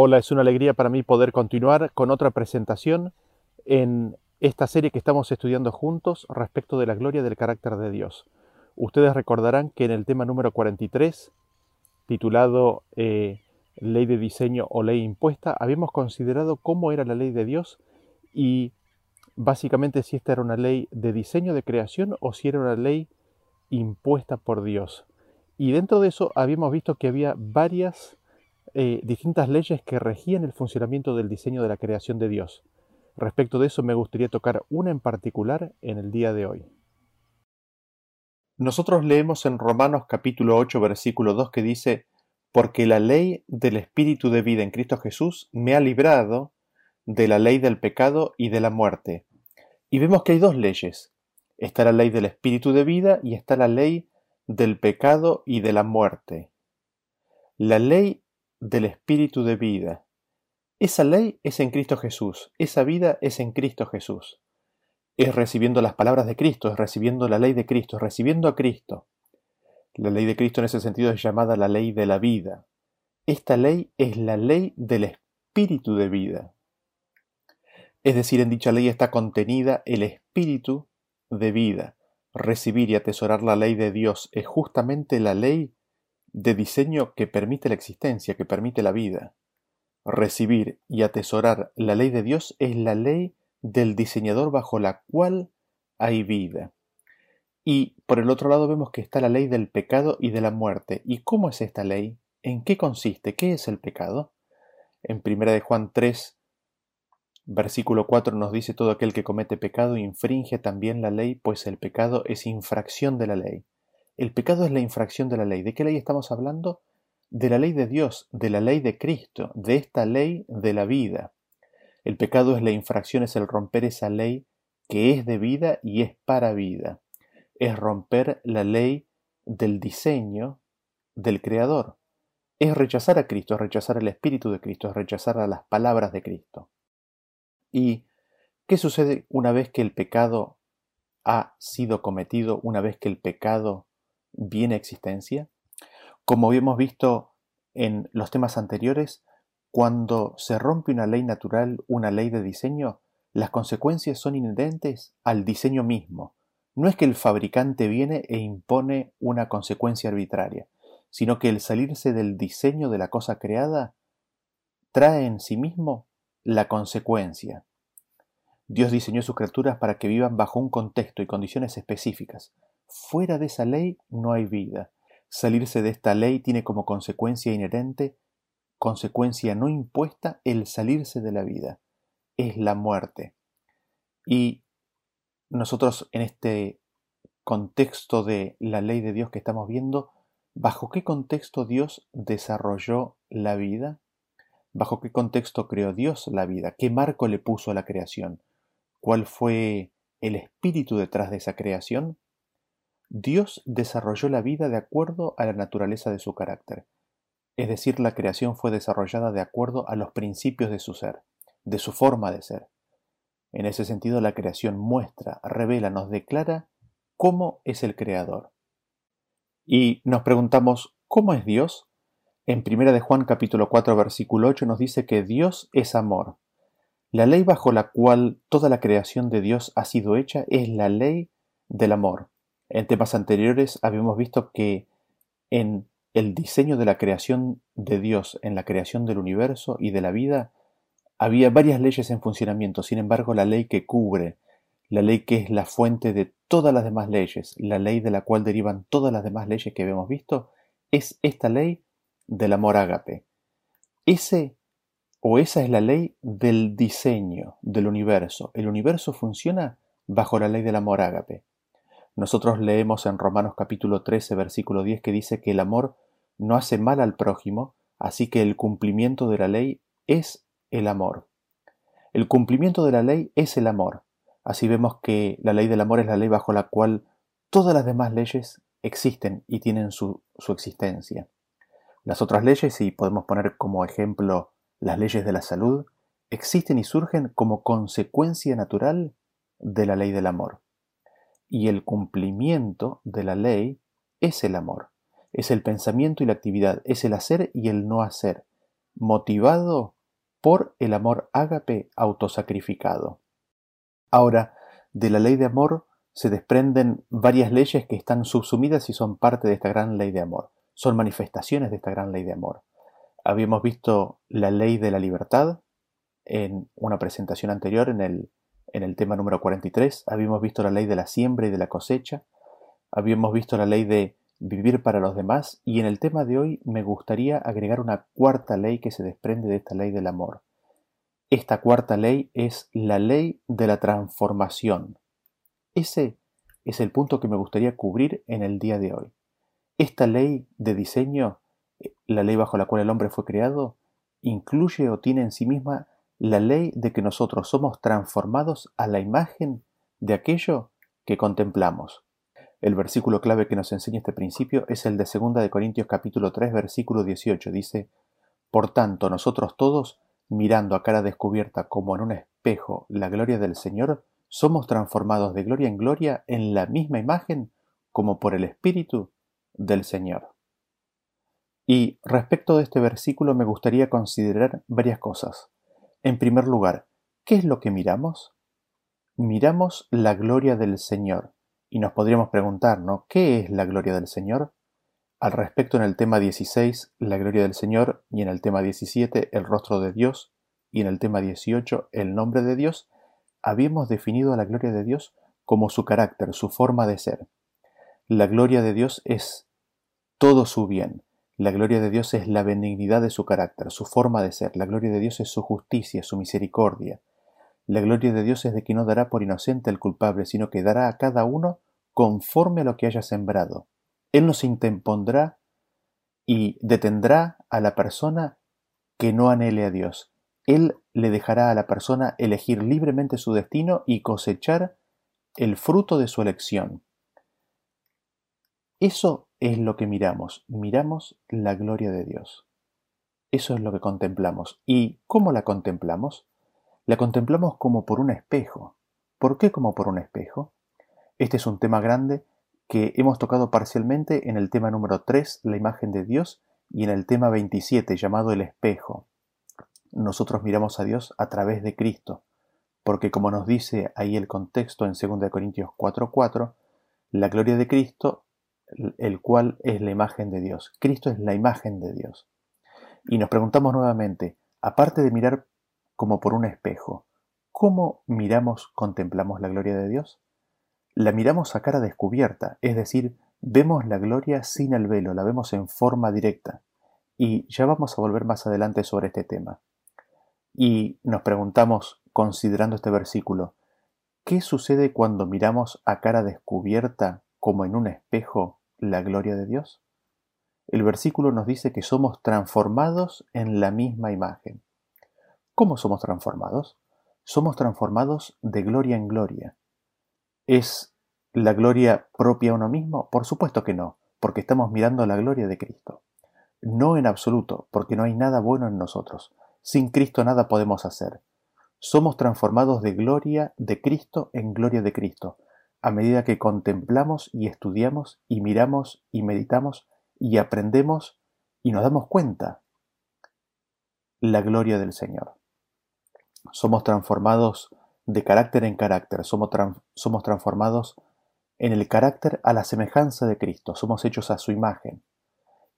Hola, es una alegría para mí poder continuar con otra presentación en esta serie que estamos estudiando juntos respecto de la gloria del carácter de Dios. Ustedes recordarán que en el tema número 43, titulado eh, Ley de diseño o ley impuesta, habíamos considerado cómo era la ley de Dios y básicamente si esta era una ley de diseño de creación o si era una ley impuesta por Dios. Y dentro de eso habíamos visto que había varias eh, distintas leyes que regían el funcionamiento del diseño de la creación de Dios. Respecto de eso me gustaría tocar una en particular en el día de hoy. Nosotros leemos en Romanos capítulo 8 versículo 2 que dice, porque la ley del Espíritu de vida en Cristo Jesús me ha librado de la ley del pecado y de la muerte. Y vemos que hay dos leyes. Está la ley del Espíritu de vida y está la ley del pecado y de la muerte. La ley del Espíritu de vida. Esa ley es en Cristo Jesús, esa vida es en Cristo Jesús. Es recibiendo las palabras de Cristo, es recibiendo la ley de Cristo, es recibiendo a Cristo. La ley de Cristo en ese sentido es llamada la ley de la vida. Esta ley es la ley del Espíritu de vida. Es decir, en dicha ley está contenida el Espíritu de vida. Recibir y atesorar la ley de Dios es justamente la ley de diseño que permite la existencia, que permite la vida. Recibir y atesorar la ley de Dios es la ley del diseñador bajo la cual hay vida. Y por el otro lado vemos que está la ley del pecado y de la muerte. ¿Y cómo es esta ley? ¿En qué consiste? ¿Qué es el pecado? En 1 de Juan 3, versículo 4 nos dice todo aquel que comete pecado infringe también la ley, pues el pecado es infracción de la ley. El pecado es la infracción de la ley. ¿De qué ley estamos hablando? De la ley de Dios, de la ley de Cristo, de esta ley de la vida. El pecado es la infracción, es el romper esa ley que es de vida y es para vida. Es romper la ley del diseño del Creador. Es rechazar a Cristo, es rechazar el Espíritu de Cristo, es rechazar a las palabras de Cristo. ¿Y qué sucede una vez que el pecado ha sido cometido, una vez que el pecado viene existencia? Como habíamos visto en los temas anteriores, cuando se rompe una ley natural, una ley de diseño, las consecuencias son inherentes al diseño mismo. No es que el fabricante viene e impone una consecuencia arbitraria, sino que el salirse del diseño de la cosa creada trae en sí mismo la consecuencia. Dios diseñó sus criaturas para que vivan bajo un contexto y condiciones específicas, Fuera de esa ley no hay vida. Salirse de esta ley tiene como consecuencia inherente, consecuencia no impuesta, el salirse de la vida. Es la muerte. Y nosotros en este contexto de la ley de Dios que estamos viendo, ¿bajo qué contexto Dios desarrolló la vida? ¿Bajo qué contexto creó Dios la vida? ¿Qué marco le puso a la creación? ¿Cuál fue el espíritu detrás de esa creación? Dios desarrolló la vida de acuerdo a la naturaleza de su carácter, es decir, la creación fue desarrollada de acuerdo a los principios de su ser, de su forma de ser. En ese sentido, la creación muestra, revela, nos declara cómo es el Creador. Y nos preguntamos, ¿cómo es Dios? En 1 de Juan capítulo 4 versículo 8 nos dice que Dios es amor. La ley bajo la cual toda la creación de Dios ha sido hecha es la ley del amor. En temas anteriores habíamos visto que en el diseño de la creación de Dios, en la creación del universo y de la vida, había varias leyes en funcionamiento. Sin embargo, la ley que cubre, la ley que es la fuente de todas las demás leyes, la ley de la cual derivan todas las demás leyes que habíamos visto, es esta ley del amor ágape. Ese o esa es la ley del diseño del universo. El universo funciona bajo la ley del amor ágape. Nosotros leemos en Romanos capítulo 13, versículo 10 que dice que el amor no hace mal al prójimo, así que el cumplimiento de la ley es el amor. El cumplimiento de la ley es el amor. Así vemos que la ley del amor es la ley bajo la cual todas las demás leyes existen y tienen su, su existencia. Las otras leyes, y podemos poner como ejemplo las leyes de la salud, existen y surgen como consecuencia natural de la ley del amor. Y el cumplimiento de la ley es el amor, es el pensamiento y la actividad, es el hacer y el no hacer. motivado por el amor ágape autosacrificado. Ahora, de la ley de amor se desprenden varias leyes que están subsumidas y son parte de esta gran ley de amor. Son manifestaciones de esta gran ley de amor. Habíamos visto la ley de la libertad en una presentación anterior en el, en el tema número 43. Habíamos visto la ley de la siembra y de la cosecha. Habíamos visto la ley de vivir para los demás y en el tema de hoy me gustaría agregar una cuarta ley que se desprende de esta ley del amor. Esta cuarta ley es la ley de la transformación. Ese es el punto que me gustaría cubrir en el día de hoy. Esta ley de diseño, eh, la ley bajo la cual el hombre fue creado, incluye o tiene en sí misma la ley de que nosotros somos transformados a la imagen de aquello que contemplamos. El versículo clave que nos enseña este principio es el de 2 de Corintios capítulo 3 versículo 18. Dice, Por tanto, nosotros todos, mirando a cara descubierta como en un espejo la gloria del Señor, somos transformados de gloria en gloria en la misma imagen como por el Espíritu del Señor. Y respecto de este versículo me gustaría considerar varias cosas. En primer lugar, ¿qué es lo que miramos? Miramos la gloria del Señor y nos podríamos preguntar, ¿no? ¿Qué es la gloria del Señor? Al respecto en el tema 16, la gloria del Señor, y en el tema 17, el rostro de Dios, y en el tema 18, el nombre de Dios, habíamos definido a la gloria de Dios como su carácter, su forma de ser. La gloria de Dios es todo su bien. La gloria de Dios es la benignidad de su carácter, su forma de ser. La gloria de Dios es su justicia, su misericordia. La gloria de Dios es de que no dará por inocente al culpable, sino que dará a cada uno conforme a lo que haya sembrado. Él no se interpondrá y detendrá a la persona que no anhele a Dios. Él le dejará a la persona elegir libremente su destino y cosechar el fruto de su elección. Eso es lo que miramos. Miramos la gloria de Dios. Eso es lo que contemplamos. ¿Y cómo la contemplamos? La contemplamos como por un espejo. ¿Por qué como por un espejo? Este es un tema grande que hemos tocado parcialmente en el tema número 3, la imagen de Dios, y en el tema 27, llamado el espejo. Nosotros miramos a Dios a través de Cristo, porque como nos dice ahí el contexto en 2 Corintios 4:4, la gloria de Cristo, el cual es la imagen de Dios. Cristo es la imagen de Dios. Y nos preguntamos nuevamente, aparte de mirar como por un espejo. ¿Cómo miramos, contemplamos la gloria de Dios? La miramos a cara descubierta, es decir, vemos la gloria sin el velo, la vemos en forma directa. Y ya vamos a volver más adelante sobre este tema. Y nos preguntamos, considerando este versículo, ¿qué sucede cuando miramos a cara descubierta, como en un espejo, la gloria de Dios? El versículo nos dice que somos transformados en la misma imagen. ¿Cómo somos transformados? Somos transformados de gloria en gloria. ¿Es la gloria propia a uno mismo? Por supuesto que no, porque estamos mirando la gloria de Cristo. No en absoluto, porque no hay nada bueno en nosotros. Sin Cristo nada podemos hacer. Somos transformados de gloria de Cristo en gloria de Cristo, a medida que contemplamos y estudiamos y miramos y meditamos y aprendemos y nos damos cuenta la gloria del Señor somos transformados de carácter en carácter, somos, somos transformados en el carácter a la semejanza de Cristo, somos hechos a su imagen.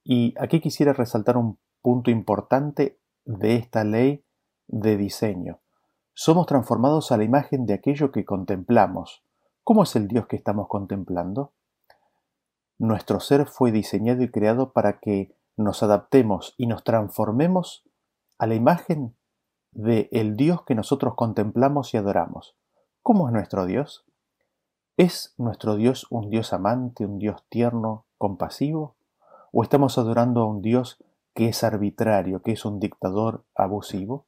Y aquí quisiera resaltar un punto importante de esta ley de diseño. Somos transformados a la imagen de aquello que contemplamos. ¿Cómo es el Dios que estamos contemplando? Nuestro ser fue diseñado y creado para que nos adaptemos y nos transformemos a la imagen de el Dios que nosotros contemplamos y adoramos. ¿Cómo es nuestro Dios? ¿Es nuestro Dios un Dios amante, un Dios tierno, compasivo? ¿O estamos adorando a un Dios que es arbitrario, que es un dictador abusivo?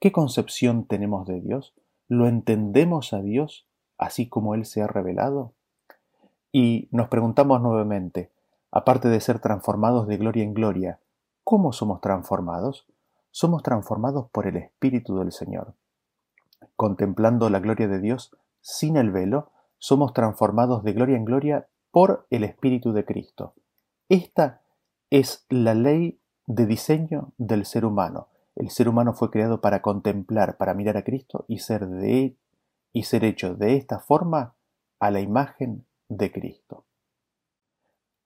¿Qué concepción tenemos de Dios? ¿Lo entendemos a Dios así como Él se ha revelado? Y nos preguntamos nuevamente, aparte de ser transformados de gloria en gloria, ¿cómo somos transformados? somos transformados por el Espíritu del Señor. Contemplando la gloria de Dios sin el velo, somos transformados de gloria en gloria por el Espíritu de Cristo. Esta es la ley de diseño del ser humano. El ser humano fue creado para contemplar, para mirar a Cristo y ser de y ser hecho de esta forma a la imagen de Cristo.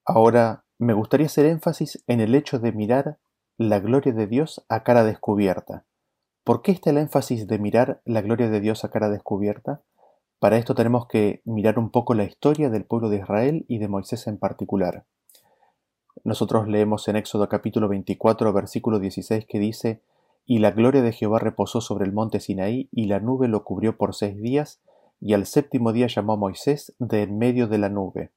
Ahora me gustaría hacer énfasis en el hecho de mirar la gloria de Dios a cara descubierta. ¿Por qué está el énfasis de mirar la gloria de Dios a cara descubierta? Para esto tenemos que mirar un poco la historia del pueblo de Israel y de Moisés en particular. Nosotros leemos en Éxodo capítulo 24 versículo 16 que dice, Y la gloria de Jehová reposó sobre el monte Sinaí, y la nube lo cubrió por seis días, y al séptimo día llamó a Moisés de en medio de la nube.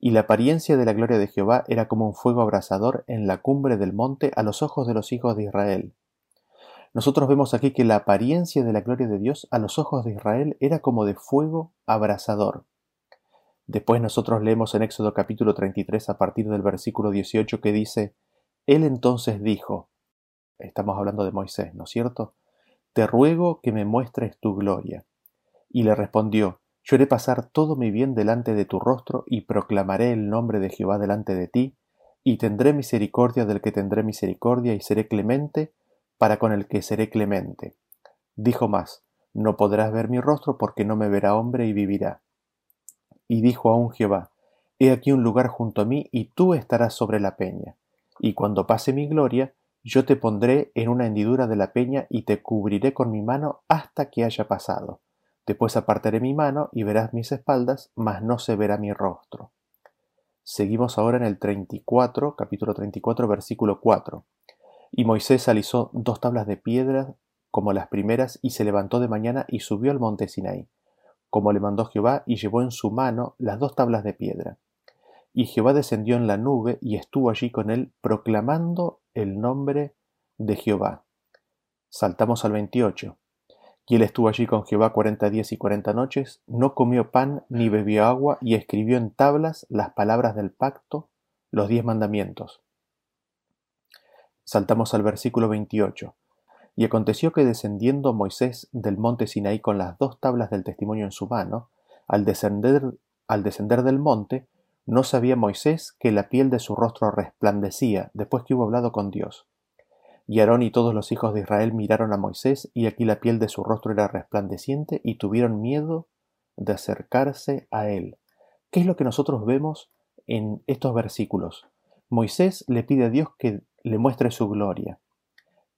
Y la apariencia de la gloria de Jehová era como un fuego abrasador en la cumbre del monte a los ojos de los hijos de Israel. Nosotros vemos aquí que la apariencia de la gloria de Dios a los ojos de Israel era como de fuego abrasador. Después nosotros leemos en Éxodo capítulo 33 a partir del versículo 18 que dice, Él entonces dijo, estamos hablando de Moisés, ¿no es cierto? Te ruego que me muestres tu gloria. Y le respondió, Yo haré pasar todo mi bien delante de tu rostro y proclamaré el nombre de Jehová delante de ti, y tendré misericordia del que tendré misericordia y seré clemente para con el que seré clemente. Dijo más, No podrás ver mi rostro porque no me verá hombre y vivirá. Y dijo aún Jehová, He aquí un lugar junto a mí y tú estarás sobre la peña. Y cuando pase mi gloria, yo te pondré en una hendidura de la peña y te cubriré con mi mano hasta que haya pasado. Después apartaré mi mano y verás mis espaldas, mas no se verá mi rostro. Seguimos ahora en el 34, capítulo 34, versículo 4. Y Moisés alisó dos tablas de piedra como las primeras, y se levantó de mañana y subió al monte Sinaí, como le mandó Jehová, y llevó en su mano las dos tablas de piedra. Y Jehová descendió en la nube y estuvo allí con él, proclamando el nombre de Jehová. Saltamos al 28. Y él estuvo allí con Jehová cuarenta días y cuarenta noches, no comió pan ni bebió agua, y escribió en tablas las palabras del pacto, los diez mandamientos. Saltamos al versículo 28. Y aconteció que descendiendo Moisés del monte Sinaí con las dos tablas del testimonio en su mano, al descender, al descender del monte, no sabía Moisés que la piel de su rostro resplandecía después que hubo hablado con Dios. Y Aarón y todos los hijos de Israel miraron a Moisés, y aquí la piel de su rostro era resplandeciente, y tuvieron miedo de acercarse a él. ¿Qué es lo que nosotros vemos en estos versículos? Moisés le pide a Dios que le muestre su gloria.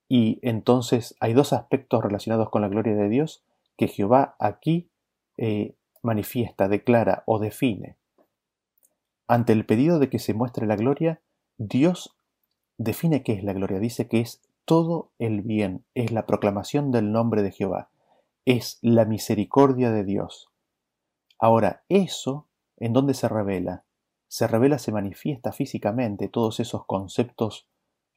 Y entonces hay dos aspectos relacionados con la gloria de Dios que Jehová aquí eh, manifiesta, declara o define. Ante el pedido de que se muestre la gloria, Dios define qué es la gloria. Dice que es todo el bien, es la proclamación del nombre de Jehová, es la misericordia de Dios. Ahora, eso, ¿en dónde se revela? Se revela, se manifiesta físicamente todos esos conceptos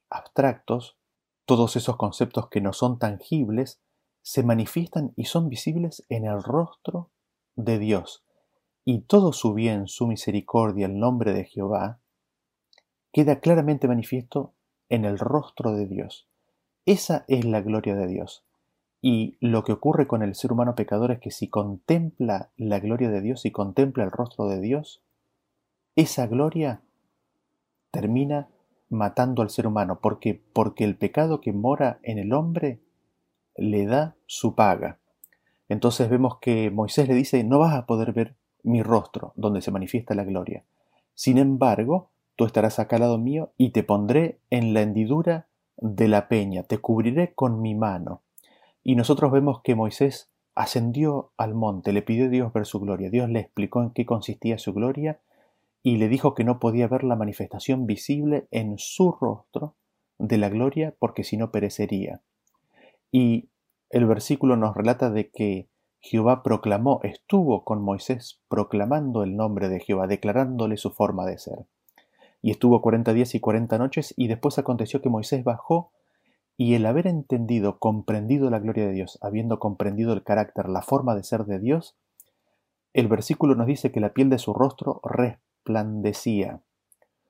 abstractos, todos esos conceptos que no son tangibles, se manifiestan y son visibles en el rostro de Dios. Y todo su bien, su misericordia, el nombre de Jehová, queda claramente manifiesto en el rostro de Dios. Esa es la gloria de Dios. Y lo que ocurre con el ser humano pecador es que si contempla la gloria de Dios y contempla el rostro de Dios, esa gloria termina matando al ser humano, porque porque el pecado que mora en el hombre le da su paga. Entonces vemos que Moisés le dice, no vas a poder ver mi rostro, donde se manifiesta la gloria. Sin embargo, tú estarás acá al lado mío y te pondré en la hendidura de la peña, te cubriré con mi mano. Y nosotros vemos que Moisés ascendió al monte, le pidió a Dios ver su gloria. Dios le explicó en qué consistía su gloria y le dijo que no podía ver la manifestación visible en su rostro de la gloria porque si no perecería. Y el versículo nos relata de que Jehová proclamó, estuvo con Moisés proclamando el nombre de Jehová, declarándole su forma de ser. Y estuvo cuarenta días y cuarenta noches, y después aconteció que Moisés bajó, y el haber entendido, comprendido la gloria de Dios, habiendo comprendido el carácter, la forma de ser de Dios, el versículo nos dice que la piel de su rostro resplandecía.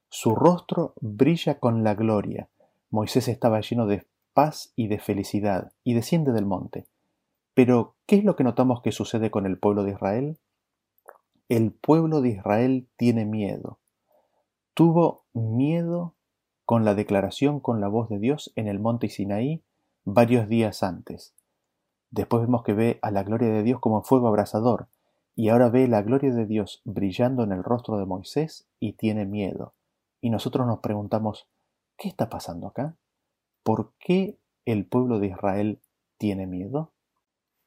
Su rostro brilla con la gloria. Moisés estaba lleno de paz y de felicidad, y desciende del monte. Pero, ¿qué es lo que notamos que sucede con el pueblo de Israel? El pueblo de Israel tiene miedo. Tuvo miedo con la declaración con la voz de Dios en el monte Sinaí varios días antes. Después vemos que ve a la gloria de Dios como fuego abrasador, y ahora ve la gloria de Dios brillando en el rostro de Moisés y tiene miedo. Y nosotros nos preguntamos, ¿qué está pasando acá? ¿Por qué el pueblo de Israel tiene miedo?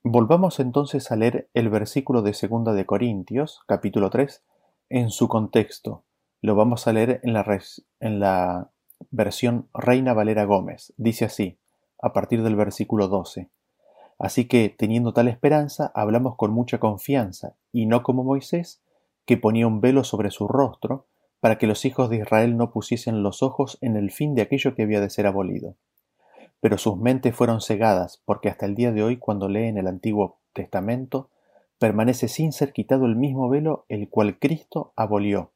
Volvamos entonces a leer el versículo de Segunda de Corintios, capítulo 3, en su contexto. Lo vamos a leer en la, en la versión Reina Valera Gómez. Dice así, a partir del versículo 12. Así que, teniendo tal esperanza, hablamos con mucha confianza, y no como Moisés, que ponía un velo sobre su rostro, para que los hijos de Israel no pusiesen los ojos en el fin de aquello que había de ser abolido pero sus mentes fueron cegadas, porque hasta el día de hoy, cuando leen el Antiguo Testamento, permanece sin ser quitado el mismo velo el cual Cristo abolió.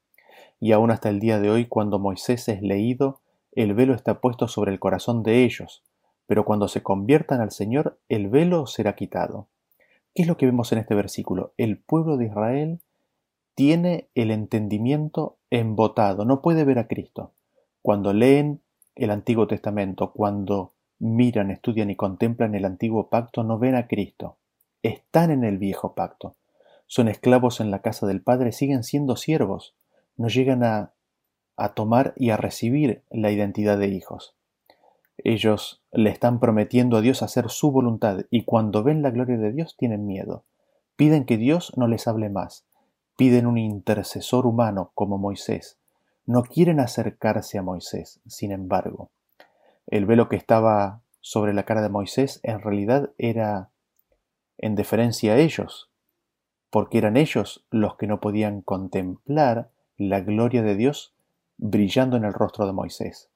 Y aún hasta el día de hoy, cuando Moisés es leído, el velo está puesto sobre el corazón de ellos, pero cuando se conviertan al Señor, el velo será quitado. ¿Qué es lo que vemos en este versículo? El pueblo de Israel tiene el entendimiento embotado, no puede ver a Cristo. Cuando leen el Antiguo Testamento, cuando miran, estudian y contemplan el antiguo pacto no ven a Cristo. Están en el viejo pacto. Son esclavos en la casa del Padre, siguen siendo siervos. No llegan a, a tomar y a recibir la identidad de hijos. Ellos le están prometiendo a Dios hacer su voluntad y cuando ven la gloria de Dios tienen miedo. Piden que Dios no les hable más. Piden un intercesor humano como Moisés. No quieren acercarse a Moisés, sin embargo. El velo que estaba sobre la cara de Moisés en realidad era en deferencia a ellos, porque eran ellos los que no podían contemplar la gloria de Dios brillando en el rostro de Moisés.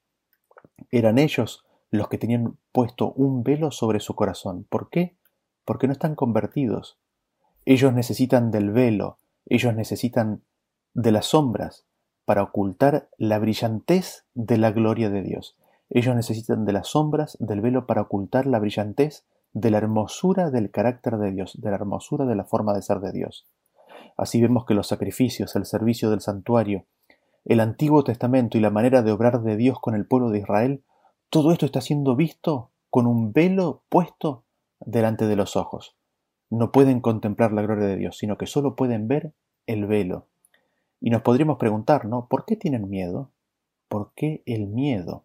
Eran ellos los que tenían puesto un velo sobre su corazón. ¿Por qué? Porque no están convertidos. Ellos necesitan del velo, ellos necesitan de las sombras para ocultar la brillantez de la gloria de Dios. Ellos necesitan de las sombras del velo para ocultar la brillantez de la hermosura del carácter de Dios, de la hermosura de la forma de ser de Dios. Así vemos que los sacrificios, el servicio del santuario, el Antiguo Testamento y la manera de obrar de Dios con el pueblo de Israel, todo esto está siendo visto con un velo puesto delante de los ojos. No pueden contemplar la gloria de Dios, sino que solo pueden ver el velo. Y nos podríamos preguntar, ¿no? ¿Por qué tienen miedo? ¿Por qué el miedo?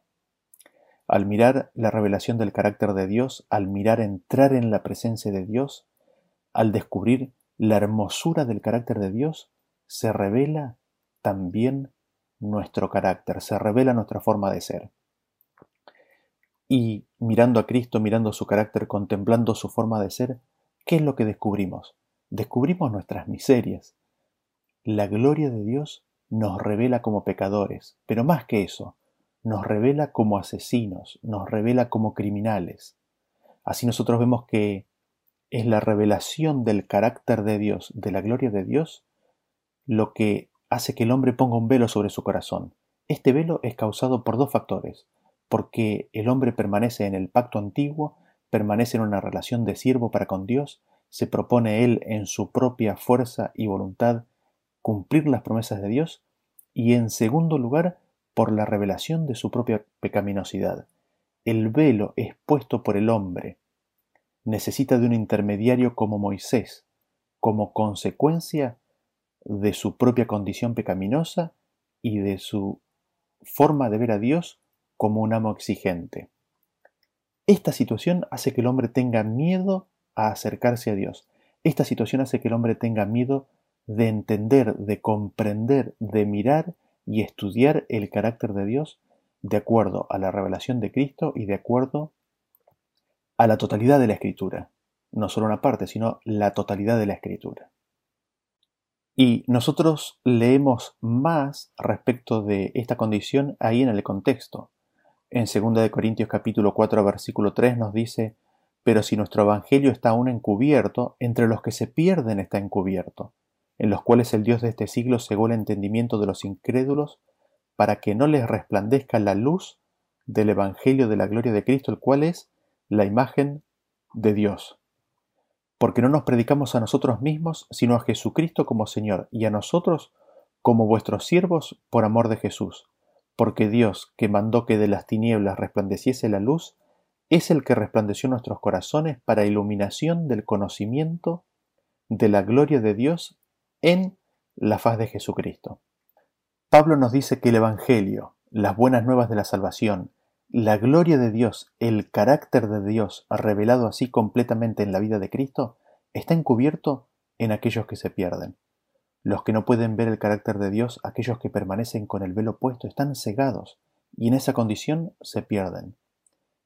Al mirar la revelación del carácter de Dios, al mirar entrar en la presencia de Dios, al descubrir la hermosura del carácter de Dios, se revela también nuestro carácter, se revela nuestra forma de ser. Y mirando a Cristo, mirando su carácter, contemplando su forma de ser, ¿qué es lo que descubrimos? Descubrimos nuestras miserias. La gloria de Dios nos revela como pecadores, pero más que eso, nos revela como asesinos, nos revela como criminales. Así nosotros vemos que es la revelación del carácter de Dios, de la gloria de Dios, lo que hace que el hombre ponga un velo sobre su corazón. Este velo es causado por dos factores, porque el hombre permanece en el pacto antiguo, permanece en una relación de siervo para con Dios, se propone él en su propia fuerza y voluntad cumplir las promesas de Dios, y en segundo lugar, por la revelación de su propia pecaminosidad. El velo expuesto por el hombre necesita de un intermediario como Moisés, como consecuencia de su propia condición pecaminosa y de su forma de ver a Dios como un amo exigente. Esta situación hace que el hombre tenga miedo a acercarse a Dios. Esta situación hace que el hombre tenga miedo de entender, de comprender, de mirar y estudiar el carácter de Dios de acuerdo a la revelación de Cristo y de acuerdo a la totalidad de la Escritura. No solo una parte, sino la totalidad de la Escritura. Y nosotros leemos más respecto de esta condición ahí en el contexto. En 2 Corintios capítulo 4 versículo 3 nos dice, pero si nuestro Evangelio está aún encubierto, entre los que se pierden está encubierto en los cuales el Dios de este siglo cegó el entendimiento de los incrédulos, para que no les resplandezca la luz del Evangelio de la gloria de Cristo, el cual es la imagen de Dios. Porque no nos predicamos a nosotros mismos, sino a Jesucristo como Señor, y a nosotros como vuestros siervos por amor de Jesús. Porque Dios, que mandó que de las tinieblas resplandeciese la luz, es el que resplandeció nuestros corazones para iluminación del conocimiento de la gloria de Dios en la faz de Jesucristo. Pablo nos dice que el Evangelio, las buenas nuevas de la salvación, la gloria de Dios, el carácter de Dios revelado así completamente en la vida de Cristo, está encubierto en aquellos que se pierden. Los que no pueden ver el carácter de Dios, aquellos que permanecen con el velo puesto, están cegados y en esa condición se pierden.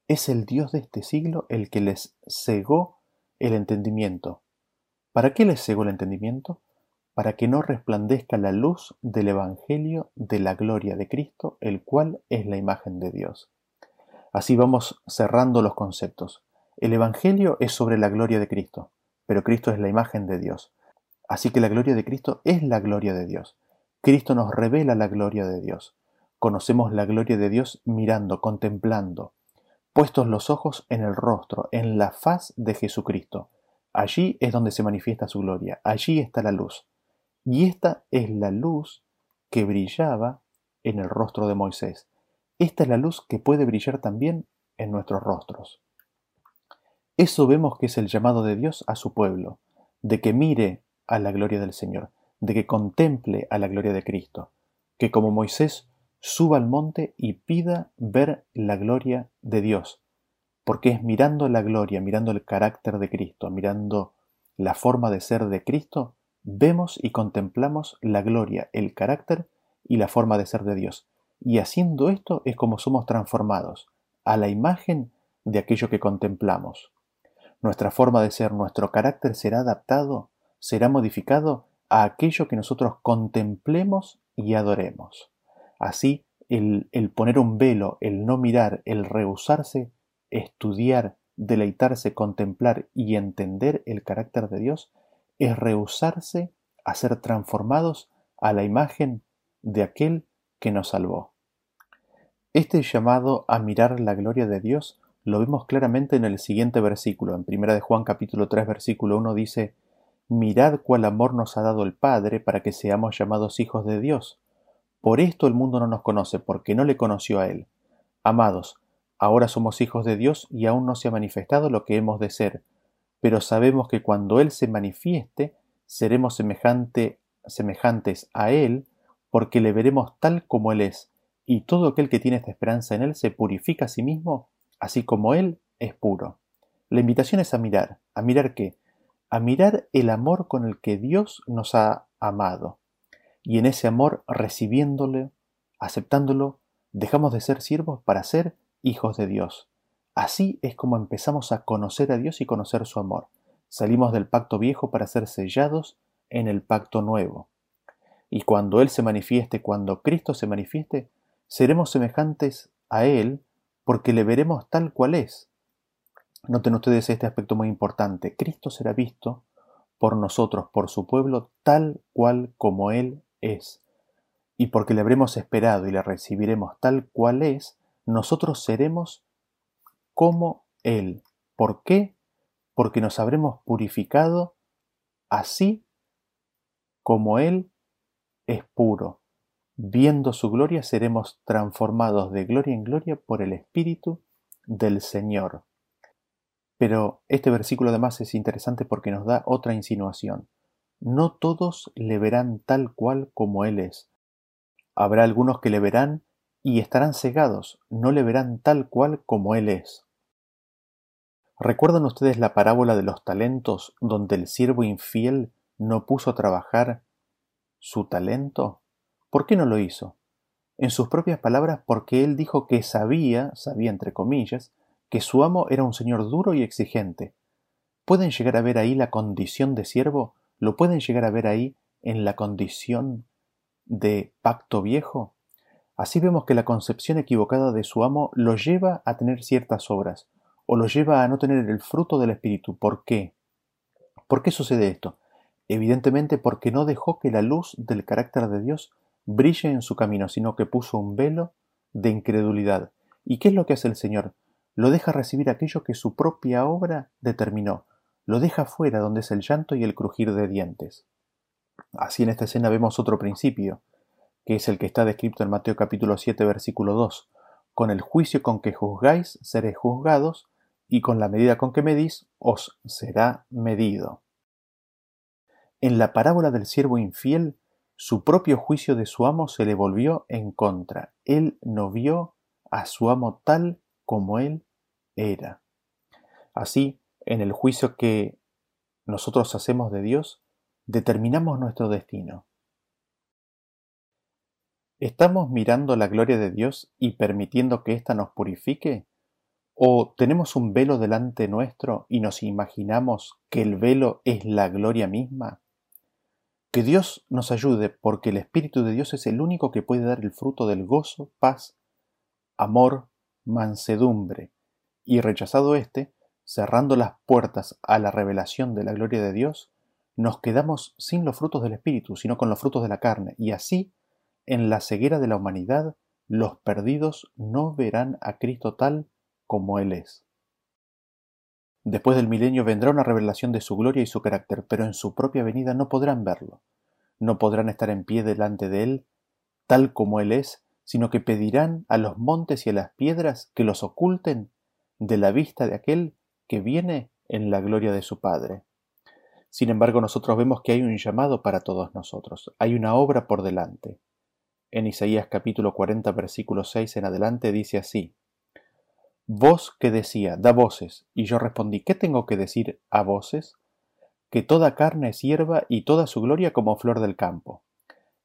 Es el Dios de este siglo el que les cegó el entendimiento. ¿Para qué les cegó el entendimiento? Para que no resplandezca la luz del Evangelio de la gloria de Cristo, el cual es la imagen de Dios. Así vamos cerrando los conceptos. El Evangelio es sobre la gloria de Cristo, pero Cristo es la imagen de Dios. Así que la gloria de Cristo es la gloria de Dios. Cristo nos revela la gloria de Dios. Conocemos la gloria de Dios mirando, contemplando, puestos los ojos en el rostro, en la faz de Jesucristo. Allí es donde se manifiesta su gloria, allí está la luz. Y esta es la luz que brillaba en el rostro de Moisés. Esta es la luz que puede brillar también en nuestros rostros. Eso vemos que es el llamado de Dios a su pueblo, de que mire a la gloria del Señor, de que contemple a la gloria de Cristo, que como Moisés suba al monte y pida ver la gloria de Dios, porque es mirando la gloria, mirando el carácter de Cristo, mirando la forma de ser de Cristo, vemos y contemplamos la gloria, el carácter y la forma de ser de Dios. Y haciendo esto es como somos transformados a la imagen de aquello que contemplamos. Nuestra forma de ser, nuestro carácter será adaptado será modificado a aquello que nosotros contemplemos y adoremos. Así, el, poner un velo, el no mirar, el rehusarse, estudiar, deleitarse, contemplar y entender el carácter de Dios, es rehusarse a ser transformados a la imagen de aquel que nos salvó. Este llamado a mirar la gloria de Dios lo vemos claramente en el siguiente versículo. En 1 de Juan capítulo 3 versículo 1 dice, Mirad cuál amor nos ha dado el Padre para que seamos llamados hijos de Dios. Por esto el mundo no nos conoce, porque no le conoció a Él. Amados, ahora somos hijos de Dios y aún no se ha manifestado lo que hemos de ser, pero sabemos que cuando Él se manifieste, seremos semejante, semejantes a Él, porque le veremos tal como Él es, y todo aquel que tiene esta esperanza en Él se purifica a sí mismo, así como Él es puro. La invitación es a mirar, a mirar qué, a mirar el amor con el que Dios nos ha amado. Y en ese amor, recibiéndolo, aceptándolo, dejamos de ser siervos para ser hijos de Dios. Así es como empezamos a conocer a Dios y conocer su amor. Salimos del pacto viejo para ser sellados en el pacto nuevo. Y cuando Él se manifieste, cuando Cristo se manifieste, seremos semejantes a Él porque le veremos tal cual es, Noten ustedes este aspecto muy importante. Cristo será visto por nosotros, por su pueblo, tal cual como Él es. Y porque le habremos esperado y le recibiremos tal cual es, nosotros seremos como Él. ¿Por qué? Porque nos habremos purificado así como Él es puro. Viendo su gloria seremos transformados de gloria en gloria por el Espíritu del Señor. Pero este versículo además es interesante porque nos da otra insinuación. No todos le verán tal cual como Él es. Habrá algunos que le verán y estarán cegados, no le verán tal cual como Él es. ¿Recuerdan ustedes la parábola de los talentos donde el siervo infiel no puso a trabajar su talento? ¿Por qué no lo hizo? En sus propias palabras, porque él dijo que sabía, sabía entre comillas, que su amo era un señor duro y exigente. ¿Pueden llegar a ver ahí la condición de siervo? ¿Lo pueden llegar a ver ahí en la condición de pacto viejo? Así vemos que la concepción equivocada de su amo lo lleva a tener ciertas obras, o lo lleva a no tener el fruto del Espíritu. ¿Por qué? ¿Por qué sucede esto? Evidentemente porque no dejó que la luz del carácter de Dios brille en su camino, sino que puso un velo de incredulidad. ¿Y qué es lo que hace el Señor? lo deja recibir aquello que su propia obra determinó, lo deja fuera donde es el llanto y el crujir de dientes. Así en esta escena vemos otro principio, que es el que está descrito en Mateo capítulo 7 versículo 2, con el juicio con que juzgáis seréis juzgados, y con la medida con que medís os será medido. En la parábola del siervo infiel, su propio juicio de su amo se le volvió en contra. Él no vio a su amo tal como él era. Así, en el juicio que nosotros hacemos de Dios, determinamos nuestro destino. ¿Estamos mirando la gloria de Dios y permitiendo que ésta nos purifique? ¿O tenemos un velo delante nuestro y nos imaginamos que el velo es la gloria misma? Que Dios nos ayude porque el Espíritu de Dios es el único que puede dar el fruto del gozo, paz, amor, mansedumbre, y rechazado éste, cerrando las puertas a la revelación de la gloria de Dios, nos quedamos sin los frutos del Espíritu, sino con los frutos de la carne, y así en la ceguera de la humanidad, los perdidos no verán a Cristo tal como Él es. Después del milenio vendrá una revelación de su gloria y su carácter, pero en su propia venida no podrán verlo. No podrán estar en pie delante de Él tal como Él es, sino que pedirán a los montes y a las piedras que los oculten de la vista de aquel que viene en la gloria de su Padre. Sin embargo, nosotros vemos que hay un llamado para todos nosotros, hay una obra por delante. En Isaías capítulo 40 versículo 6 en adelante dice así, Voz que decía, da voces, y yo respondí, ¿qué tengo que decir a voces? Que toda carne es hierba y toda su gloria como flor del campo.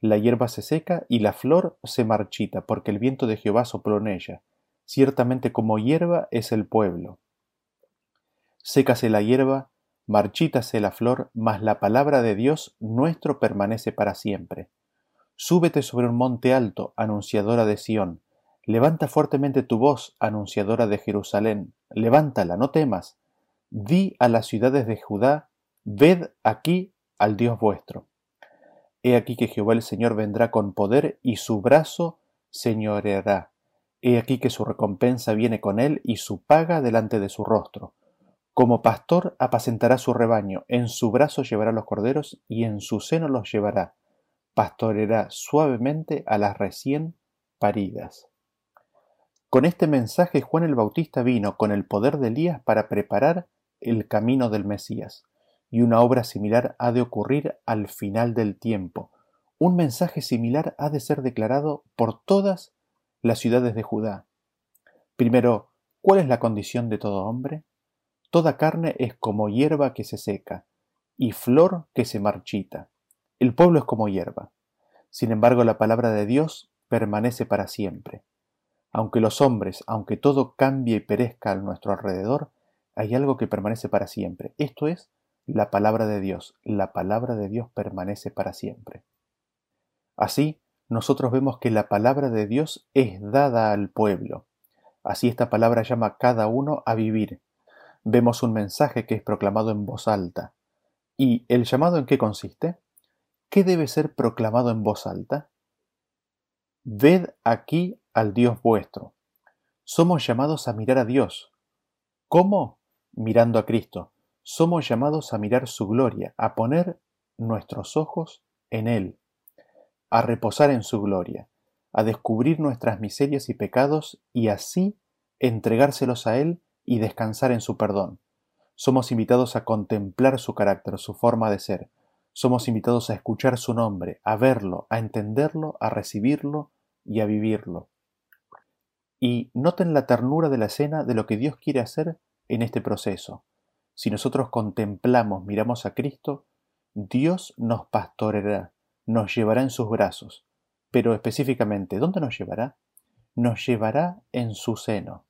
La hierba se seca y la flor se marchita, porque el viento de Jehová sopló en ella. Ciertamente como hierba es el pueblo. Sécase la hierba, marchítase la flor, mas la palabra de Dios nuestro permanece para siempre. Súbete sobre un monte alto, anunciadora de Sión. Levanta fuertemente tu voz, anunciadora de Jerusalén. Levántala, no temas. Di a las ciudades de Judá, ved aquí al Dios vuestro. He aquí que Jehová el Señor vendrá con poder y su brazo señoreará. He aquí que su recompensa viene con él y su paga delante de su rostro. Como pastor apacentará su rebaño, en su brazo llevará los corderos y en su seno los llevará pastoreará suavemente a las recién paridas. Con este mensaje Juan el Bautista vino con el poder de Elías para preparar el camino del Mesías, y una obra similar ha de ocurrir al final del tiempo. Un mensaje similar ha de ser declarado por todas las ciudades de Judá. Primero, ¿cuál es la condición de todo hombre? Toda carne es como hierba que se seca, y flor que se marchita el pueblo es como hierba. Sin embargo, la palabra de Dios permanece para siempre. Aunque los hombres, aunque todo cambie y perezca a nuestro alrededor, hay algo que permanece para siempre. Esto es la palabra de Dios. La palabra de Dios permanece para siempre. Así, nosotros vemos que la palabra de Dios es dada al pueblo. Así esta palabra llama a cada uno a vivir. Vemos un mensaje que es proclamado en voz alta. ¿Y el llamado en qué consiste? ¿Qué debe ser proclamado en voz alta? Ved aquí al Dios vuestro. Somos llamados a mirar a Dios. ¿Cómo? Mirando a Cristo. Somos llamados a mirar su gloria, a poner nuestros ojos en Él, a reposar en su gloria, a descubrir nuestras miserias y pecados y así entregárselos a Él y descansar en su perdón. Somos invitados a contemplar su carácter, su forma de ser, somos invitados a escuchar su nombre, a verlo, a entenderlo, a recibirlo y a vivirlo. Y noten la ternura de la escena de lo que Dios quiere hacer en este proceso. Si nosotros contemplamos, miramos a Cristo, Dios nos pastoreará, nos llevará en sus brazos. Pero específicamente, ¿dónde nos llevará? Nos llevará en su seno.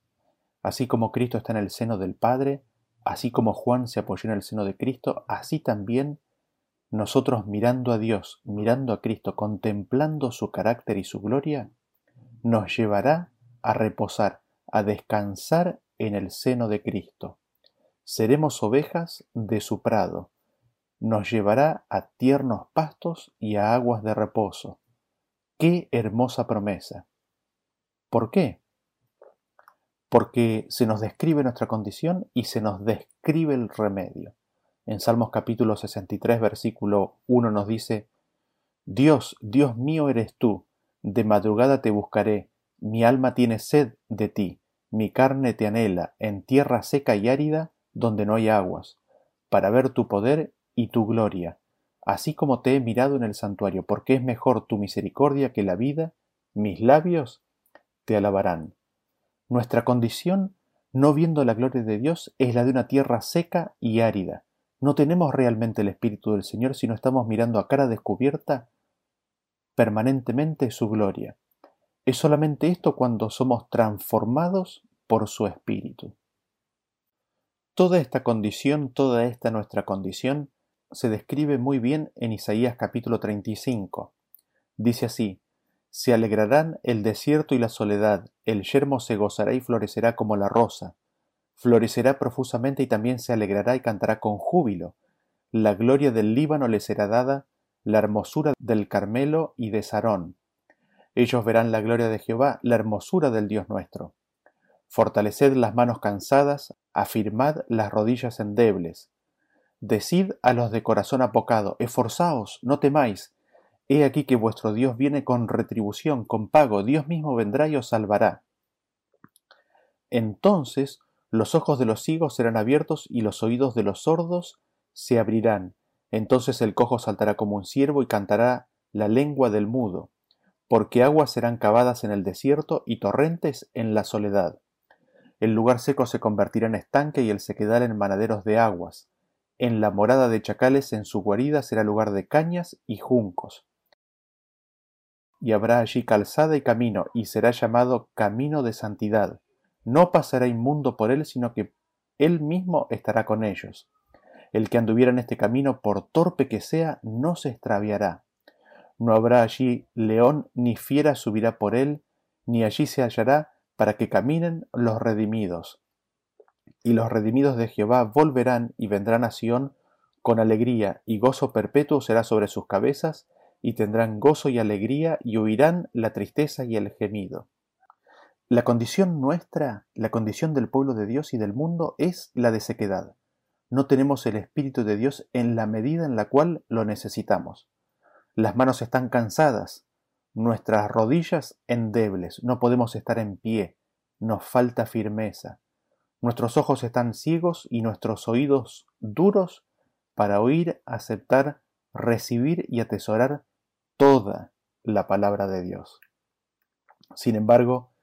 Así como Cristo está en el seno del Padre, así como Juan se apoyó en el seno de Cristo, así también nosotros mirando a Dios, mirando a Cristo, contemplando su carácter y su gloria, nos llevará a reposar, a descansar en el seno de Cristo. Seremos ovejas de su prado. Nos llevará a tiernos pastos y a aguas de reposo. ¡Qué hermosa promesa! ¿Por qué? Porque se nos describe nuestra condición y se nos describe el remedio. En Salmos capítulo 63, versículo 1 nos dice, Dios, Dios mío eres tú, de madrugada te buscaré, Mi alma tiene sed de ti, mi carne te anhela, en tierra seca y árida, donde no hay aguas, para ver tu poder y tu gloria, así como te he mirado en el santuario, porque es mejor tu misericordia que la vida, mis labios te alabarán. Nuestra condición, no viendo la gloria de Dios, es la de una tierra seca y árida. No tenemos realmente el Espíritu del Señor si no estamos mirando a cara descubierta permanentemente su gloria. Es solamente esto cuando somos transformados por su Espíritu. Toda esta condición, toda esta nuestra condición, se describe muy bien en Isaías capítulo 35. Dice así, Se alegrarán el desierto y la soledad, el yermo se gozará y florecerá como la rosa, florecerá profusamente y también se alegrará y cantará con júbilo. La gloria del Líbano le será dada, la hermosura del Carmelo y de Sarón. Ellos verán la gloria de Jehová, la hermosura del Dios nuestro. Fortaleced las manos cansadas, afirmad las rodillas endebles. Decid a los de corazón apocado, esforzaos, no temáis. He aquí que vuestro Dios viene con retribución, con pago, Dios mismo vendrá y os salvará. Entonces los ojos de los ciegos serán abiertos y los oídos de los sordos se abrirán. Entonces el cojo saltará como un ciervo y cantará la lengua del mudo, porque aguas serán cavadas en el desierto y torrentes en la soledad. El lugar seco se convertirá en estanque y el sequedal en manaderos de aguas. En la morada de chacales en su guarida será lugar de cañas y juncos. Y habrá allí calzada y camino, y será llamado camino de santidad. No pasará inmundo por él, sino que él mismo estará con ellos. El que anduviera en este camino, por torpe que sea, no se extraviará. No habrá allí león ni fiera subirá por él, ni allí se hallará para que caminen los redimidos y los redimidos de Jehová volverán y vendrán a Sión con alegría, y gozo perpetuo será sobre sus cabezas, y tendrán gozo y alegría, y oirán la tristeza y el gemido. La condición nuestra, la condición del pueblo de Dios y del mundo es la de sequedad. No tenemos el Espíritu de Dios en la medida en la cual lo necesitamos. Las manos están cansadas, nuestras rodillas endebles, no podemos estar en pie, nos falta firmeza. Nuestros ojos están ciegos y nuestros oídos duros para oír, aceptar, recibir y atesorar toda la palabra de Dios. Sin embargo,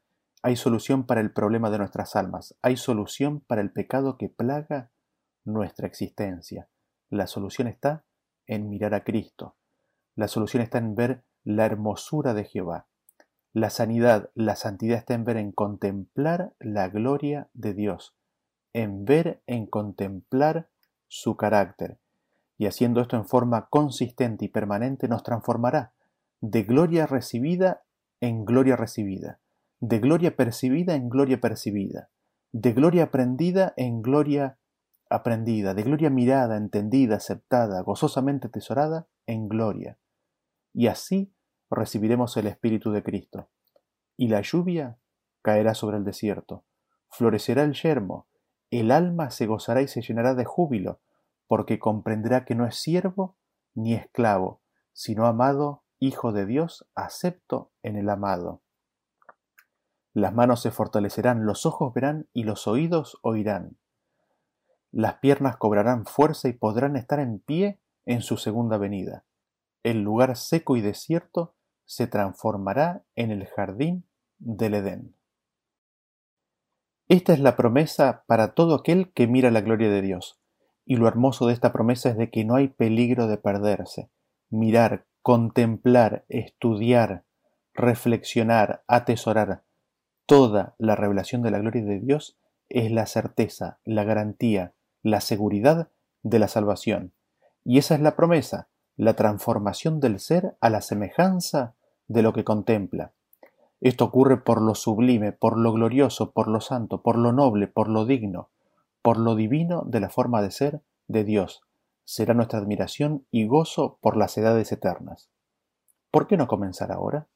hay solución para el problema de nuestras almas, hay solución para el pecado que plaga nuestra existencia. La solución está en mirar a Cristo. La solución está en ver la hermosura de Jehová. La sanidad, la santidad está en ver, en contemplar la gloria de Dios, en ver, en contemplar su carácter. Y haciendo esto en forma consistente y permanente nos transformará de gloria recibida en gloria recibida, de gloria percibida en gloria percibida, de gloria aprendida en gloria aprendida, de gloria mirada, entendida, aceptada, gozosamente tesorada en gloria. Y así recibiremos el Espíritu de Cristo. Y la lluvia caerá sobre el desierto, florecerá el yermo, el alma se gozará y se llenará de júbilo, porque comprenderá que no es siervo ni esclavo, sino amado Hijo de Dios, acepto en el amado. Las manos se fortalecerán, los ojos verán y los oídos oirán. Las piernas cobrarán fuerza y podrán estar en pie en su segunda venida. El lugar seco y desierto se transformará en el jardín del Edén. Esta es la promesa para todo aquel que mira la gloria de Dios. Y lo hermoso de esta promesa es de que no hay peligro de perderse. Mirar, contemplar, estudiar, reflexionar, atesorar toda la revelación de la gloria de Dios es la certeza, la garantía, la seguridad de la salvación. Y esa es la promesa, la transformación del ser a la semejanza de lo que contempla. Esto ocurre por lo sublime, por lo glorioso, por lo santo, por lo noble, por lo digno, por lo divino de la forma de ser de Dios. Será nuestra admiración y gozo por las edades eternas. ¿Por qué no comenzar ahora?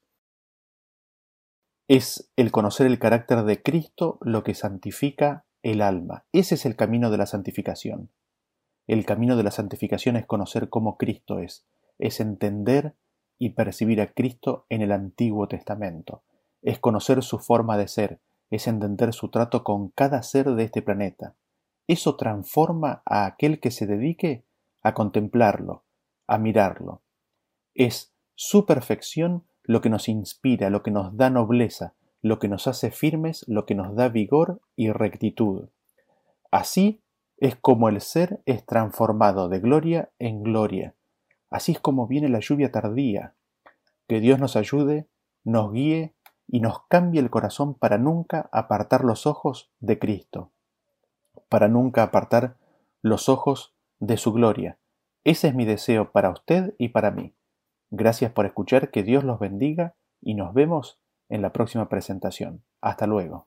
Es el conocer el carácter de Cristo lo que santifica el alma. Ese es el camino de la santificación. El camino de la santificación es conocer cómo Cristo es, es entender y percibir a Cristo en el Antiguo Testamento, es conocer su forma de ser, es entender su trato con cada ser de este planeta. Eso transforma a aquel que se dedique a contemplarlo, a mirarlo. Es su perfección lo que nos inspira, lo que nos da nobleza, lo que nos hace firmes, lo que nos da vigor y rectitud. Así es como el ser es transformado de gloria en gloria. Así es como viene la lluvia tardía. Que Dios nos ayude, nos guíe y nos cambie el corazón para nunca apartar los ojos de Cristo, para nunca apartar los ojos de su gloria. Ese es mi deseo para usted y para mí. Gracias por escuchar, que Dios los bendiga y nos vemos en la próxima presentación. Hasta luego.